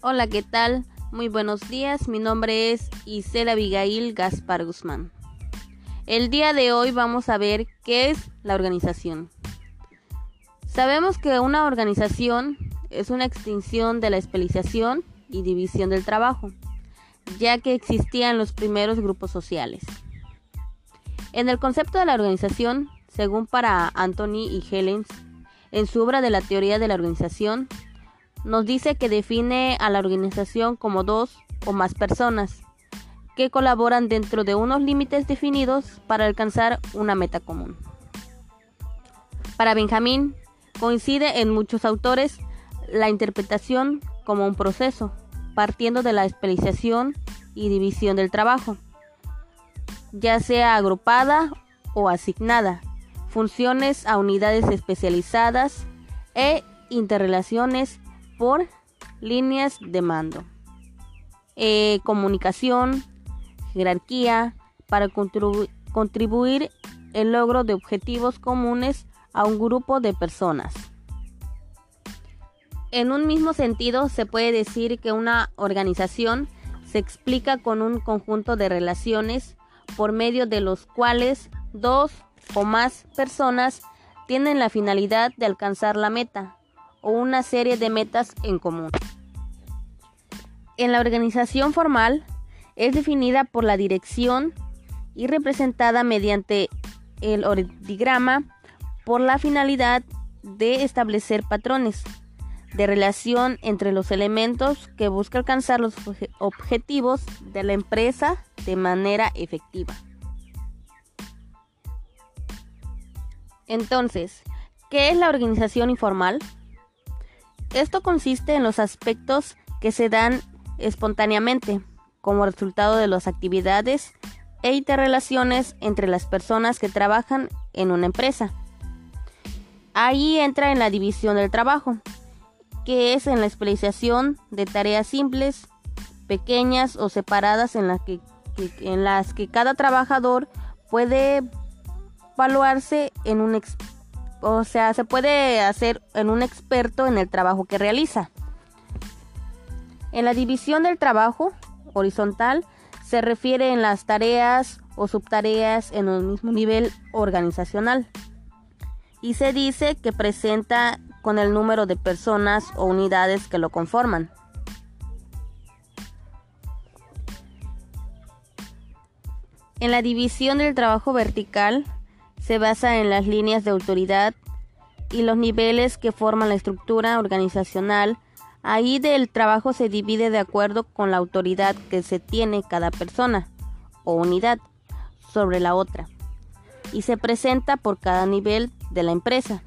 Hola, ¿qué tal? Muy buenos días. Mi nombre es Isela Abigail Gaspar Guzmán. El día de hoy vamos a ver qué es la organización. Sabemos que una organización es una extinción de la especialización y división del trabajo, ya que existían los primeros grupos sociales. En el concepto de la organización, según para Anthony y Helens, en su obra de la teoría de la organización, nos dice que define a la organización como dos o más personas que colaboran dentro de unos límites definidos para alcanzar una meta común. Para Benjamín, coincide en muchos autores la interpretación como un proceso, partiendo de la especialización y división del trabajo, ya sea agrupada o asignada, funciones a unidades especializadas e interrelaciones por líneas de mando, eh, comunicación, jerarquía, para contribuir el logro de objetivos comunes a un grupo de personas. En un mismo sentido, se puede decir que una organización se explica con un conjunto de relaciones por medio de los cuales dos o más personas tienen la finalidad de alcanzar la meta o una serie de metas en común. En la organización formal es definida por la dirección y representada mediante el ordigrama por la finalidad de establecer patrones de relación entre los elementos que busca alcanzar los objetivos de la empresa de manera efectiva. Entonces, ¿qué es la organización informal? Esto consiste en los aspectos que se dan espontáneamente como resultado de las actividades e interrelaciones entre las personas que trabajan en una empresa. Ahí entra en la división del trabajo, que es en la especialización de tareas simples, pequeñas o separadas en las que, en las que cada trabajador puede evaluarse en un o sea, se puede hacer en un experto en el trabajo que realiza. En la división del trabajo horizontal se refiere en las tareas o subtareas en un mismo nivel organizacional y se dice que presenta con el número de personas o unidades que lo conforman. En la división del trabajo vertical se basa en las líneas de autoridad y los niveles que forman la estructura organizacional. Ahí del trabajo se divide de acuerdo con la autoridad que se tiene cada persona o unidad sobre la otra y se presenta por cada nivel de la empresa.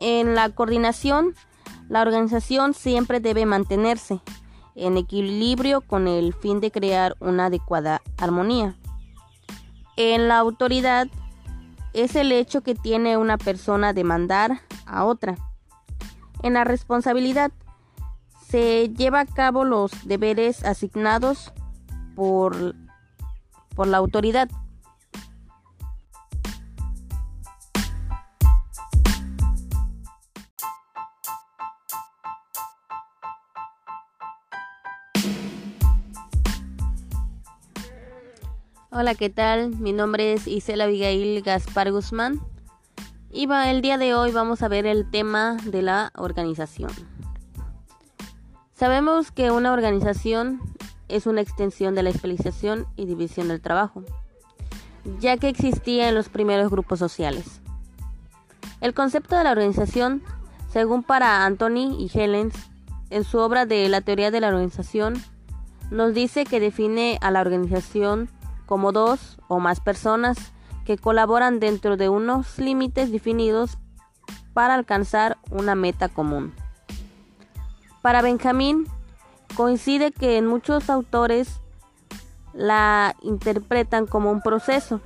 En la coordinación, la organización siempre debe mantenerse en equilibrio con el fin de crear una adecuada armonía. En la autoridad, es el hecho que tiene una persona de mandar a otra. En la responsabilidad se lleva a cabo los deberes asignados por, por la autoridad. Hola, ¿qué tal? Mi nombre es Isela Abigail Gaspar Guzmán y el día de hoy vamos a ver el tema de la organización. Sabemos que una organización es una extensión de la especialización y división del trabajo, ya que existía en los primeros grupos sociales. El concepto de la organización, según para Anthony y Helens, en su obra de La teoría de la organización, nos dice que define a la organización como dos o más personas que colaboran dentro de unos límites definidos para alcanzar una meta común. Para Benjamín, coincide que en muchos autores la interpretan como un proceso,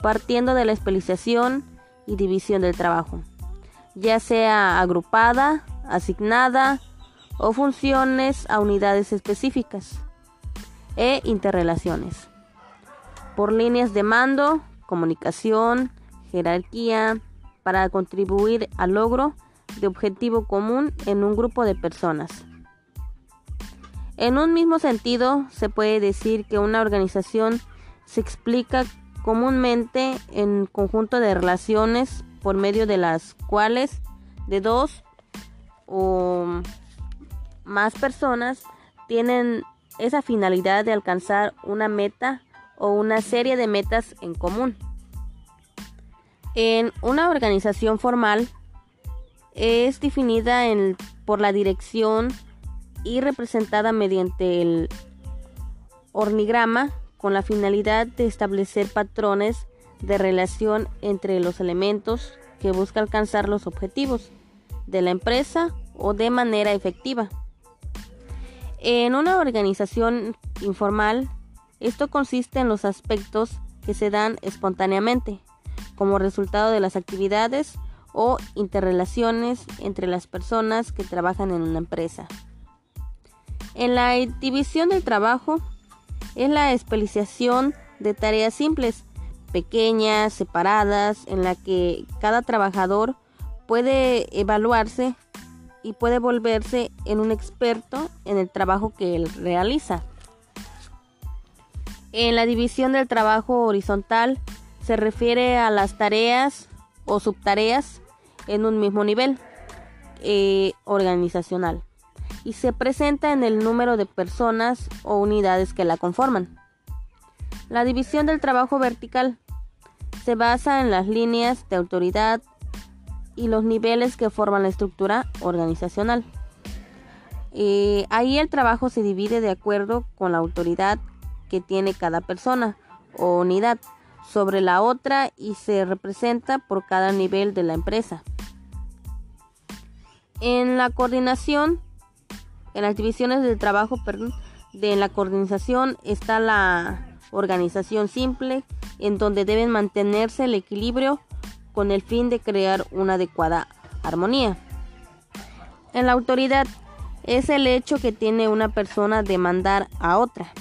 partiendo de la especialización y división del trabajo, ya sea agrupada, asignada o funciones a unidades específicas e interrelaciones por líneas de mando, comunicación, jerarquía, para contribuir al logro de objetivo común en un grupo de personas. En un mismo sentido, se puede decir que una organización se explica comúnmente en conjunto de relaciones por medio de las cuales de dos o más personas tienen esa finalidad de alcanzar una meta o una serie de metas en común. En una organización formal es definida por la dirección y representada mediante el ornigrama con la finalidad de establecer patrones de relación entre los elementos que busca alcanzar los objetivos de la empresa o de manera efectiva. En una organización informal, esto consiste en los aspectos que se dan espontáneamente, como resultado de las actividades o interrelaciones entre las personas que trabajan en una empresa. En la división del trabajo es la especialización de tareas simples, pequeñas, separadas, en la que cada trabajador puede evaluarse y puede volverse en un experto en el trabajo que él realiza. En la división del trabajo horizontal se refiere a las tareas o subtareas en un mismo nivel eh, organizacional y se presenta en el número de personas o unidades que la conforman. La división del trabajo vertical se basa en las líneas de autoridad y los niveles que forman la estructura organizacional. Eh, ahí el trabajo se divide de acuerdo con la autoridad que tiene cada persona o unidad sobre la otra y se representa por cada nivel de la empresa. En la coordinación, en las divisiones del trabajo, de la coordinación está la organización simple, en donde deben mantenerse el equilibrio con el fin de crear una adecuada armonía. En la autoridad es el hecho que tiene una persona de mandar a otra.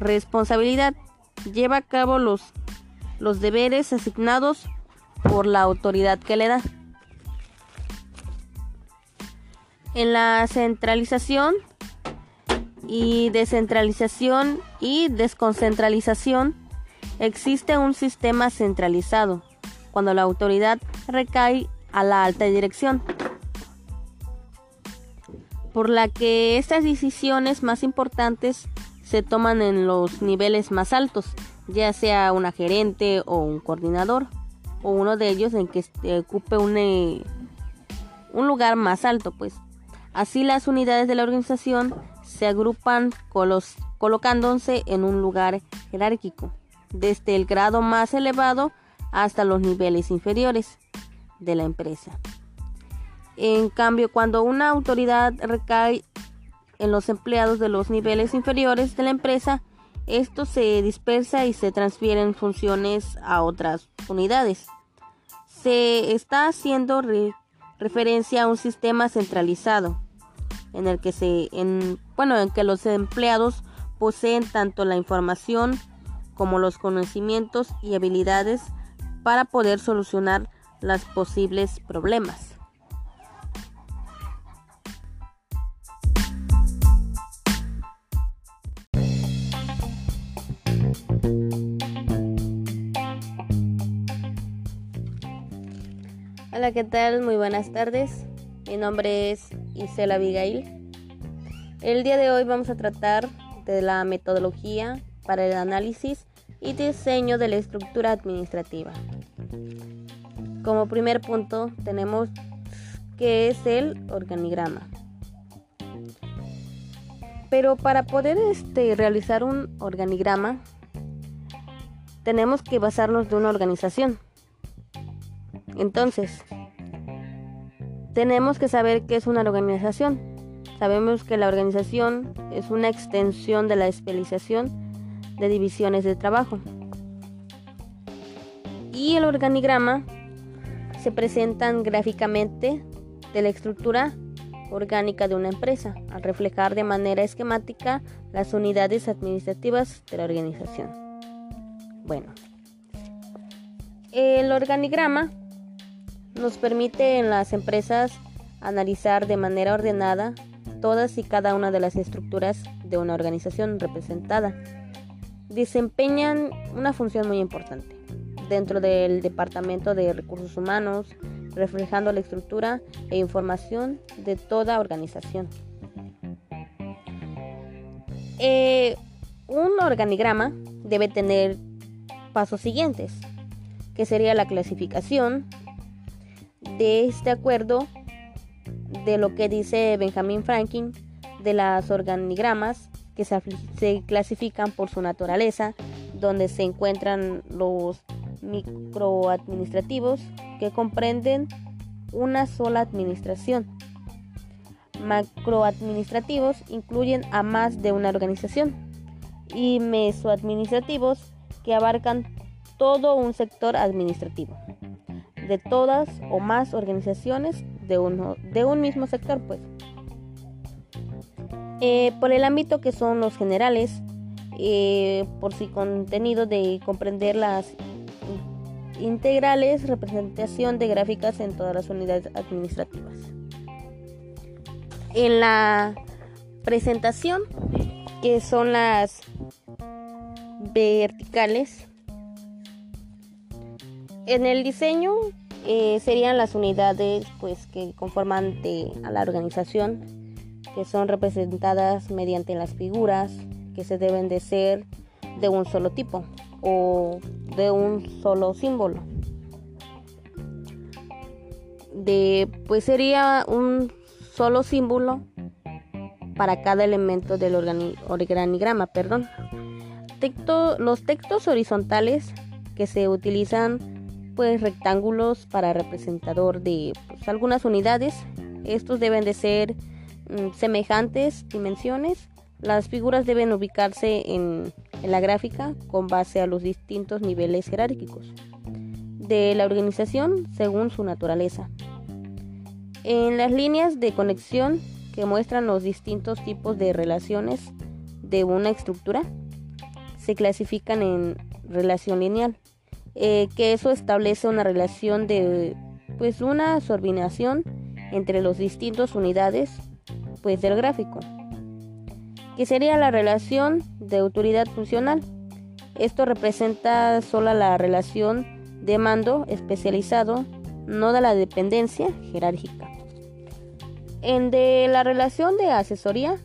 Responsabilidad lleva a cabo los, los deberes asignados por la autoridad que le da. En la centralización y descentralización y desconcentralización existe un sistema centralizado cuando la autoridad recae a la alta dirección, por la que estas decisiones más importantes se toman en los niveles más altos, ya sea una gerente o un coordinador, o uno de ellos en que ocupe un, eh, un lugar más alto, pues. Así las unidades de la organización se agrupan colocándose en un lugar jerárquico, desde el grado más elevado hasta los niveles inferiores de la empresa. En cambio, cuando una autoridad recae en los empleados de los niveles inferiores de la empresa, esto se dispersa y se transfieren funciones a otras unidades. Se está haciendo referencia a un sistema centralizado en el que se bueno, en que los empleados poseen tanto la información como los conocimientos y habilidades para poder solucionar los posibles problemas. Hola, ¿qué tal? Muy buenas tardes. Mi nombre es Isela Abigail. El día de hoy vamos a tratar de la metodología para el análisis y diseño de la estructura administrativa. Como primer punto tenemos que es el organigrama. Pero para poder este, realizar un organigrama tenemos que basarnos de una organización. Entonces, tenemos que saber qué es una organización. Sabemos que la organización es una extensión de la especialización de divisiones de trabajo. Y el organigrama se presentan gráficamente de la estructura orgánica de una empresa, al reflejar de manera esquemática las unidades administrativas de la organización. Bueno, el organigrama nos permite en las empresas analizar de manera ordenada todas y cada una de las estructuras de una organización representada. Desempeñan una función muy importante dentro del Departamento de Recursos Humanos, reflejando la estructura e información de toda organización. Eh, un organigrama debe tener pasos siguientes, que sería la clasificación de este acuerdo de lo que dice Benjamin Franklin de las organigramas que se, se clasifican por su naturaleza, donde se encuentran los microadministrativos que comprenden una sola administración. Macroadministrativos incluyen a más de una organización y mesoadministrativos que abarcan todo un sector administrativo de todas o más organizaciones de, uno, de un mismo sector pues eh, por el ámbito que son los generales eh, por su contenido de comprender las integrales, representación de gráficas en todas las unidades administrativas. En la presentación, que son las verticales, en el diseño eh, serían las unidades pues, que conforman a la organización, que son representadas mediante las figuras que se deben de ser de un solo tipo o de un solo símbolo. De, pues sería un solo símbolo para cada elemento del organigrama, perdón. los textos horizontales que se utilizan pues rectángulos para representador de pues, algunas unidades. Estos deben de ser mm, semejantes dimensiones. Las figuras deben ubicarse en en la gráfica con base a los distintos niveles jerárquicos de la organización según su naturaleza. En las líneas de conexión que muestran los distintos tipos de relaciones de una estructura se clasifican en relación lineal, eh, que eso establece una relación de pues una subordinación entre las distintas unidades pues del gráfico que sería la relación de autoridad funcional. Esto representa solo la relación de mando especializado, no de la dependencia jerárquica. En de la relación de asesoría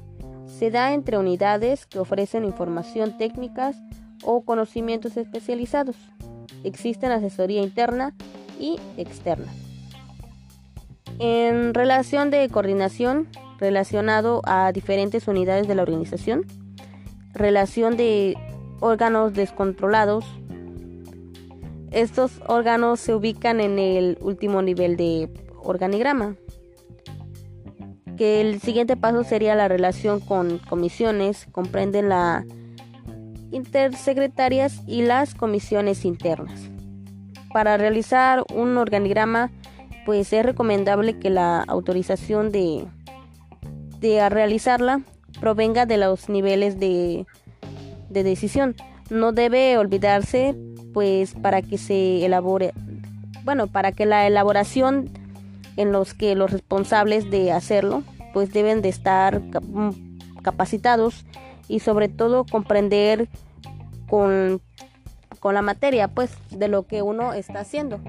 se da entre unidades que ofrecen información técnicas o conocimientos especializados. Existen asesoría interna y externa. En relación de coordinación relacionado a diferentes unidades de la organización, relación de órganos descontrolados. Estos órganos se ubican en el último nivel de organigrama. Que el siguiente paso sería la relación con comisiones, comprenden las intersecretarias y las comisiones internas. Para realizar un organigrama, pues es recomendable que la autorización de de realizarla provenga de los niveles de, de decisión. No debe olvidarse, pues, para que se elabore, bueno, para que la elaboración en los que los responsables de hacerlo, pues, deben de estar mm, capacitados y sobre todo comprender con, con la materia, pues, de lo que uno está haciendo.